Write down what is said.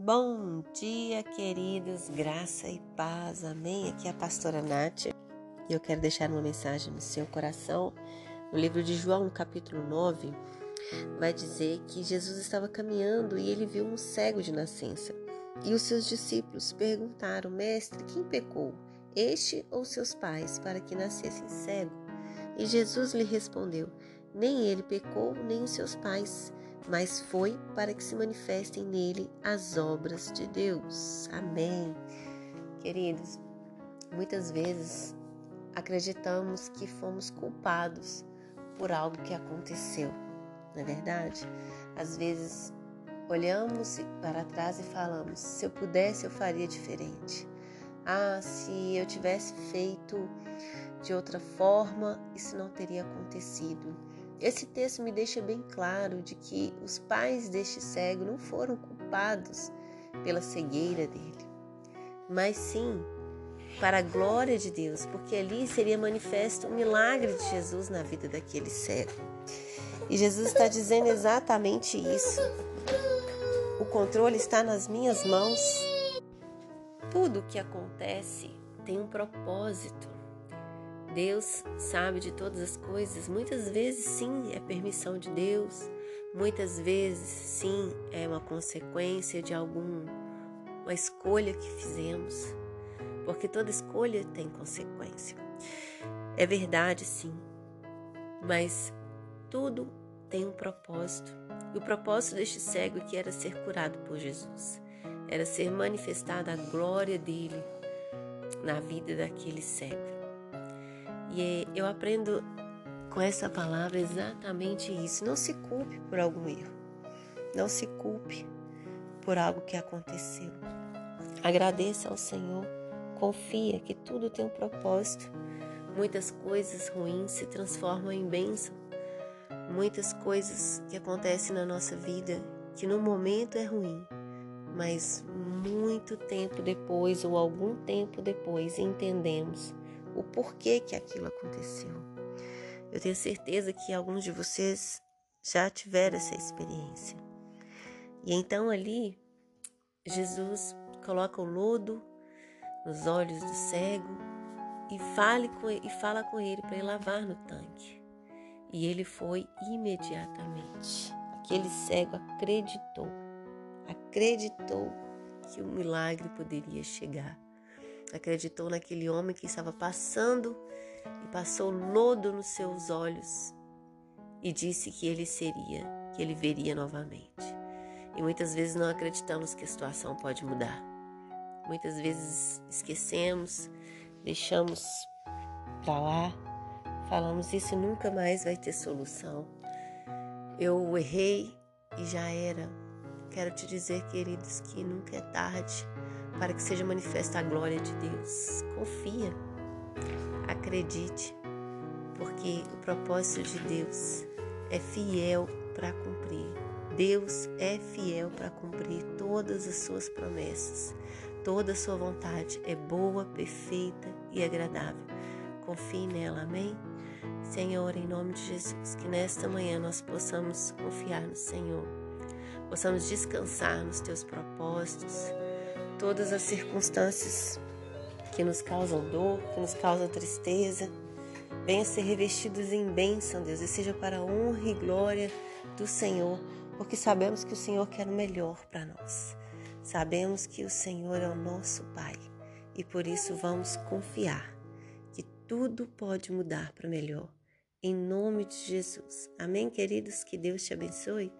Bom dia, queridos, graça e paz, amém? Aqui é a pastora Nath e eu quero deixar uma mensagem no seu coração. No livro de João, no capítulo 9, vai dizer que Jesus estava caminhando e ele viu um cego de nascença. E os seus discípulos perguntaram: Mestre, quem pecou, este ou seus pais, para que nascessem cego? E Jesus lhe respondeu: Nem ele pecou, nem os seus pais mas foi para que se manifestem nele as obras de Deus. Amém. Queridos, muitas vezes acreditamos que fomos culpados por algo que aconteceu, não é verdade? Às vezes olhamos para trás e falamos: se eu pudesse, eu faria diferente. Ah, se eu tivesse feito de outra forma, isso não teria acontecido. Esse texto me deixa bem claro de que os pais deste cego não foram culpados pela cegueira dele, mas sim para a glória de Deus, porque ali seria manifesto o milagre de Jesus na vida daquele cego. E Jesus está dizendo exatamente isso. O controle está nas minhas mãos. Tudo o que acontece tem um propósito. Deus sabe de todas as coisas. Muitas vezes, sim, é permissão de Deus. Muitas vezes, sim, é uma consequência de alguma escolha que fizemos. Porque toda escolha tem consequência. É verdade, sim. Mas tudo tem um propósito. E o propósito deste cego que era ser curado por Jesus. Era ser manifestada a glória dele na vida daquele cego. E eu aprendo com essa palavra exatamente isso. Não se culpe por algum erro. Não se culpe por algo que aconteceu. Agradeça ao Senhor. Confia que tudo tem um propósito. Muitas coisas ruins se transformam em bênção. Muitas coisas que acontecem na nossa vida que no momento é ruim, mas muito tempo depois ou algum tempo depois entendemos o porquê que aquilo aconteceu. Eu tenho certeza que alguns de vocês já tiveram essa experiência. E então ali, Jesus coloca o lodo nos olhos do cego e, fale com, e fala com ele para ele lavar no tanque. E ele foi imediatamente. Aquele cego acreditou, acreditou que o milagre poderia chegar acreditou naquele homem que estava passando e passou lodo nos seus olhos e disse que ele seria, que ele veria novamente. E muitas vezes não acreditamos que a situação pode mudar. Muitas vezes esquecemos, deixamos para lá, falamos isso nunca mais vai ter solução. Eu errei e já era. Quero te dizer, queridos, que nunca é tarde para que seja manifesta a glória de Deus. Confia, acredite, porque o propósito de Deus é fiel para cumprir. Deus é fiel para cumprir todas as suas promessas. Toda a sua vontade é boa, perfeita e agradável. Confie nela, amém? Senhor, em nome de Jesus, que nesta manhã nós possamos confiar no Senhor, possamos descansar nos teus propósitos todas as circunstâncias que nos causam dor, que nos causam tristeza, venham ser revestidos em bênção, Deus, e seja para a honra e glória do Senhor, porque sabemos que o Senhor quer o melhor para nós. Sabemos que o Senhor é o nosso Pai e por isso vamos confiar que tudo pode mudar para melhor. Em nome de Jesus. Amém, queridos? Que Deus te abençoe.